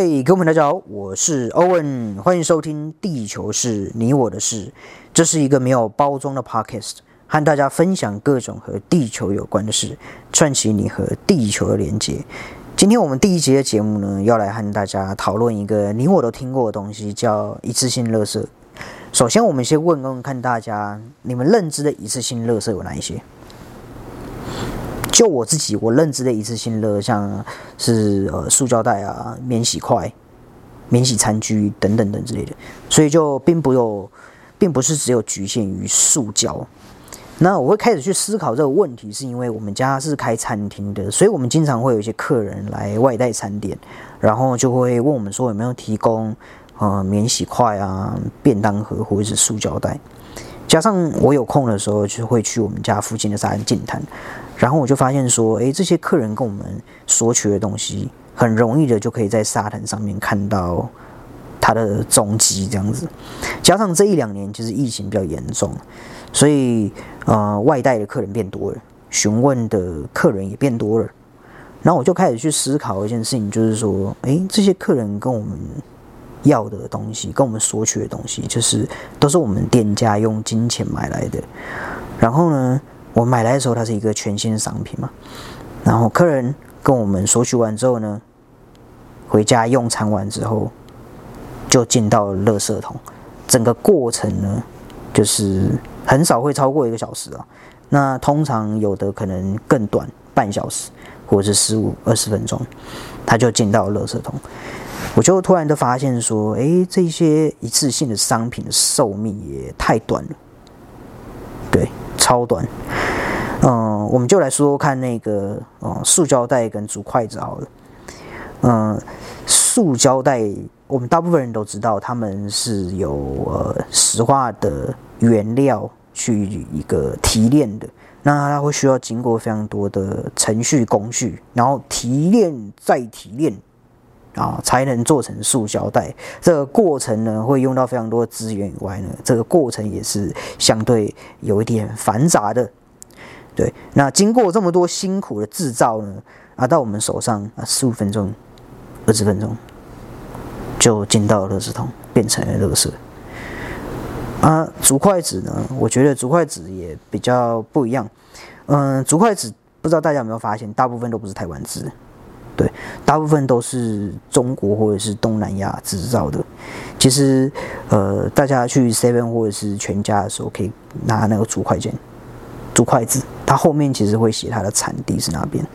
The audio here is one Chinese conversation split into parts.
嘿，各位朋友，大家好，我是欧文，欢迎收听《地球是你我的事》。这是一个没有包装的 podcast，和大家分享各种和地球有关的事，串起你和地球的连接。今天我们第一集的节目呢，要来和大家讨论一个你我都听过的东西，叫一次性垃圾。首先，我们先问问看大家，你们认知的一次性垃圾有哪一些？就我自己，我认知的一次性乐，像是呃塑胶袋啊、免洗筷、免洗餐具等等等之类的，所以就并不有，并不是只有局限于塑胶。那我会开始去思考这个问题，是因为我们家是开餐厅的，所以我们经常会有一些客人来外带餐点，然后就会问我们说有没有提供呃免洗筷啊、便当盒或者是塑胶袋。加上我有空的时候，就会去我们家附近的沙滩净滩。然后我就发现说，诶，这些客人跟我们索取的东西，很容易的就可以在沙滩上面看到他的踪迹，这样子。加上这一两年其实疫情比较严重，所以呃外带的客人变多了，询问的客人也变多了。然后我就开始去思考一件事情，就是说，诶，这些客人跟我们要的东西，跟我们索取的东西，就是都是我们店家用金钱买来的。然后呢？我买来的时候，它是一个全新的商品嘛。然后客人跟我们索取完之后呢，回家用餐完之后，就进到垃圾桶。整个过程呢，就是很少会超过一个小时啊。那通常有的可能更短，半小时或者是十五二十分钟，它就进到垃圾桶。我就突然的发现说，哎，这些一次性的商品的寿命也太短了，对，超短。嗯，我们就来说说看那个，嗯，塑胶袋跟竹筷子好了。嗯，塑胶袋，我们大部分人都知道，他们是有呃石化的原料去一个提炼的，那它会需要经过非常多的程序工序，然后提炼再提炼，啊，才能做成塑胶袋。这个过程呢，会用到非常多的资源以外呢，这个过程也是相对有一点繁杂的。对，那经过这么多辛苦的制造呢，啊，到我们手上啊，十五分钟、二十分钟就进到了垃圾桶，变成了垃圾。啊，竹筷子呢，我觉得竹筷子也比较不一样。嗯，竹筷子不知道大家有没有发现，大部分都不是台湾制，对，大部分都是中国或者是东南亚制造的。其实，呃，大家去 Seven 或者是全家的时候，可以拿那个竹筷子。竹筷子，它后面其实会写它的产地是哪边。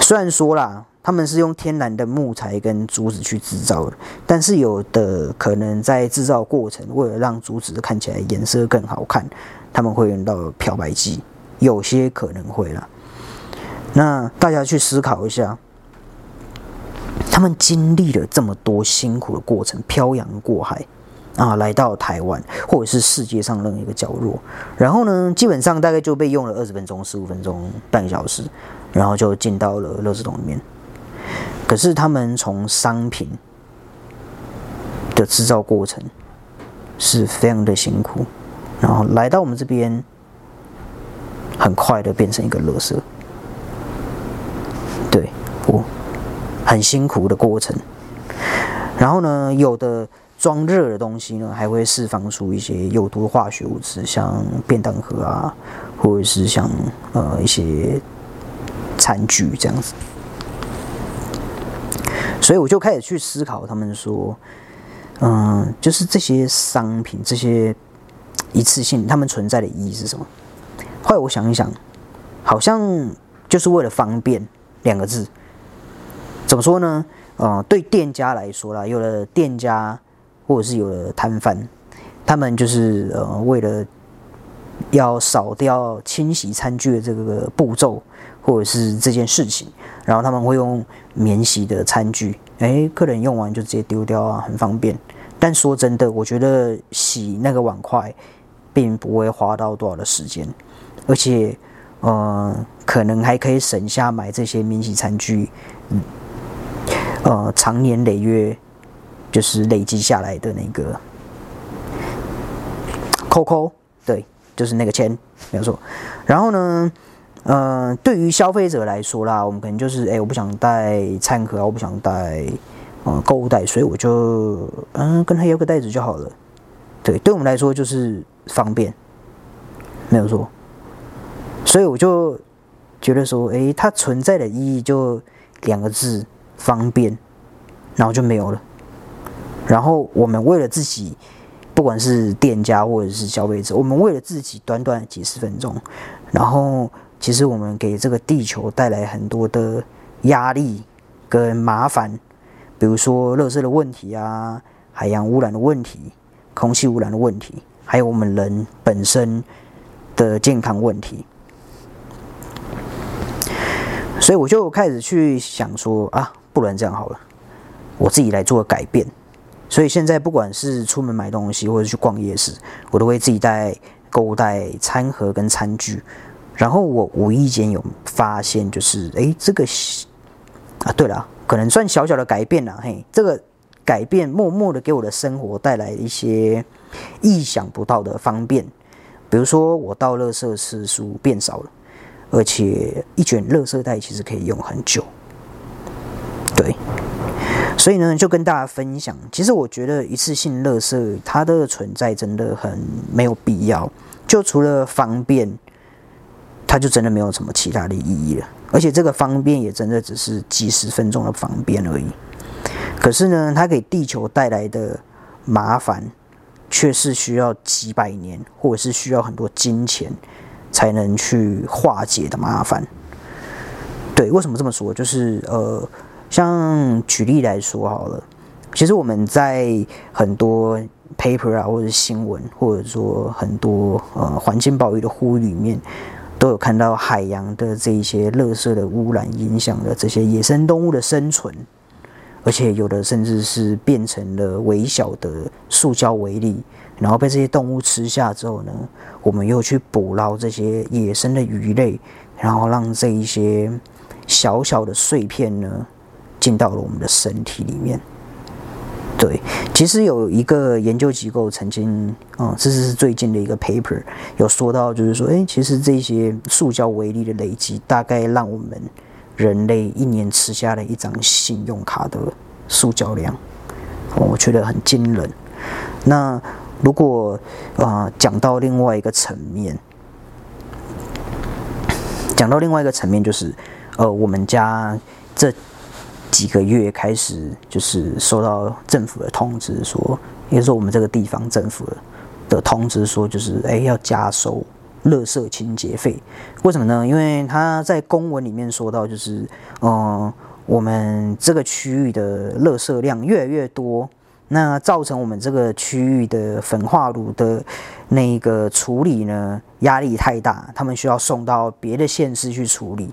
虽然说啦，他们是用天然的木材跟竹子去制造的，但是有的可能在制造过程，为了让竹子看起来颜色更好看，他们会用到漂白剂。有些可能会啦。那大家去思考一下，他们经历了这么多辛苦的过程，漂洋过海。啊，来到台湾或者是世界上任何一个角落，然后呢，基本上大概就被用了二十分钟、十五分钟、半个小时，然后就进到了垃圾桶里面。可是他们从商品的制造过程是非常的辛苦，然后来到我们这边，很快的变成一个垃圾。对，我很辛苦的过程。然后呢，有的。装热的东西呢，还会释放出一些有毒化学物质，像便当盒啊，或者是像呃一些餐具这样子。所以我就开始去思考，他们说，嗯，就是这些商品，这些一次性，他们存在的意义是什么？后来我想一想，好像就是为了方便两个字。怎么说呢？呃，对店家来说啦，有了店家。或者是有的摊贩，他们就是呃为了要少掉清洗餐具的这个步骤，或者是这件事情，然后他们会用免洗的餐具，哎，客人用完就直接丢掉啊，很方便。但说真的，我觉得洗那个碗筷并不会花到多少的时间，而且呃可能还可以省下买这些免洗餐具，嗯，呃，长年累月。就是累积下来的那个扣扣，对，就是那个钱，没有错。然后呢，呃，对于消费者来说啦，我们可能就是，哎，我不想带餐盒，我不想带呃购物袋，所以我就嗯跟他要个袋子就好了。对，对我们来说就是方便，没有错。所以我就觉得说，哎，它存在的意义就两个字：方便，然后就没有了。然后我们为了自己，不管是店家或者是消费者，我们为了自己短短几十分钟，然后。其实我们给这个地球带来很多的压力跟麻烦，比如说热色的问题啊，海洋污染的问题，空气污染的问题，还有我们人本身的健康问题。所以我就开始去想说啊，不然这样好了，我自己来做改变。所以现在不管是出门买东西或者去逛夜市，我都会自己带购物袋、餐盒跟餐具。然后我无意间有发现，就是哎，这个啊，对了，可能算小小的改变了，嘿，这个改变默默的给我的生活带来一些意想不到的方便，比如说我倒垃圾次数变少了，而且一卷垃圾袋其实可以用很久，对，所以呢，就跟大家分享，其实我觉得一次性垃圾它的存在真的很没有必要，就除了方便。它就真的没有什么其他的意义了，而且这个方便也真的只是几十分钟的方便而已。可是呢，它给地球带来的麻烦，却是需要几百年，或者是需要很多金钱才能去化解的麻烦。对，为什么这么说？就是呃，像举例来说好了，其实我们在很多 paper 啊，或者新闻，或者说很多呃环境保育的呼吁里面。都有看到海洋的这一些垃圾的污染影响了这些野生动物的生存，而且有的甚至是变成了微小的塑胶微粒，然后被这些动物吃下之后呢，我们又去捕捞这些野生的鱼类，然后让这一些小小的碎片呢进到了我们的身体里面。对，其实有一个研究机构曾经，嗯，这是最近的一个 paper，有说到，就是说，哎，其实这些塑胶微粒的累积，大概让我们人类一年吃下了一张信用卡的塑胶量，我觉得很惊人。那如果啊，讲到另外一个层面，讲到另外一个层面，就是呃，我们家这。几个月开始就是收到政府的通知，说，也就是说我们这个地方政府的通知说，就是哎要加收垃圾清洁费。为什么呢？因为他在公文里面说到，就是嗯，我们这个区域的垃圾量越来越多，那造成我们这个区域的焚化炉的那个处理呢压力太大，他们需要送到别的县市去处理。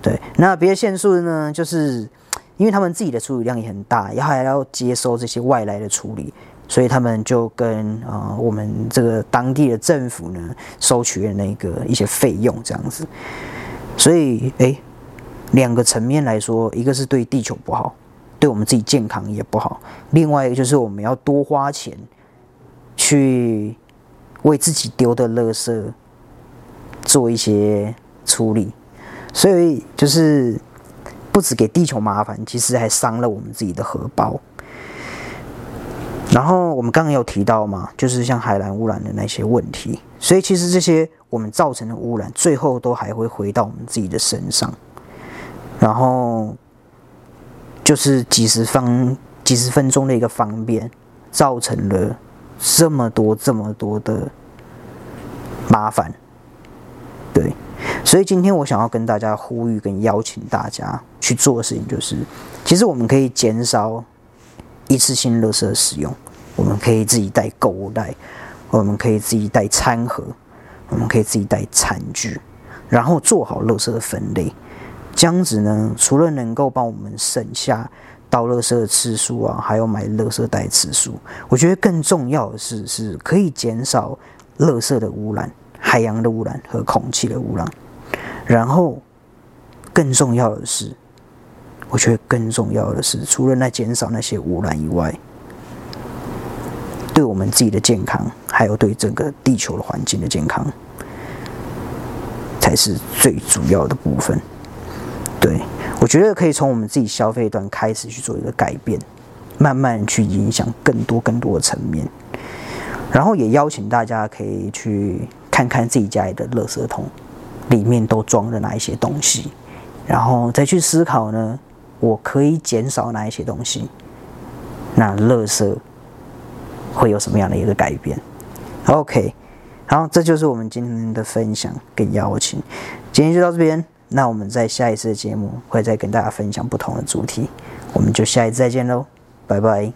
对，那别的县市呢，就是。因为他们自己的处理量也很大，然后还要接收这些外来的处理，所以他们就跟啊我们这个当地的政府呢收取了那个一些费用这样子。所以哎，两个层面来说，一个是对地球不好，对我们自己健康也不好；另外一个就是我们要多花钱去为自己丢的垃圾做一些处理，所以就是。不止给地球麻烦，其实还伤了我们自己的荷包。然后我们刚刚有提到嘛，就是像海蓝污染的那些问题，所以其实这些我们造成的污染，最后都还会回到我们自己的身上。然后就是几十方几十分钟的一个方便，造成了这么多这么多的麻烦，所以今天我想要跟大家呼吁跟邀请大家去做的事情，就是其实我们可以减少一次性垃圾的使用，我们可以自己带购物袋，我们可以自己带餐盒，我们可以自己带餐具，然后做好垃圾的分类。这样子呢，除了能够帮我们省下倒垃圾的次数啊，还有买垃圾袋次数，我觉得更重要的是，是可以减少垃圾的污染、海洋的污染和空气的污染。然后，更重要的是，我觉得更重要的是，除了那减少那些污染以外，对我们自己的健康，还有对整个地球的环境的健康，才才是最主要的部分。对我觉得可以从我们自己消费端开始去做一个改变，慢慢去影响更多更多的层面。然后也邀请大家可以去看看自己家里的垃圾桶里面都装了哪一些东西，然后再去思考呢，我可以减少哪一些东西，那垃圾会有什么样的一个改变？OK，好，这就是我们今天的分享跟邀请，今天就到这边，那我们在下一次的节目会再跟大家分享不同的主题，我们就下一次再见喽，拜拜。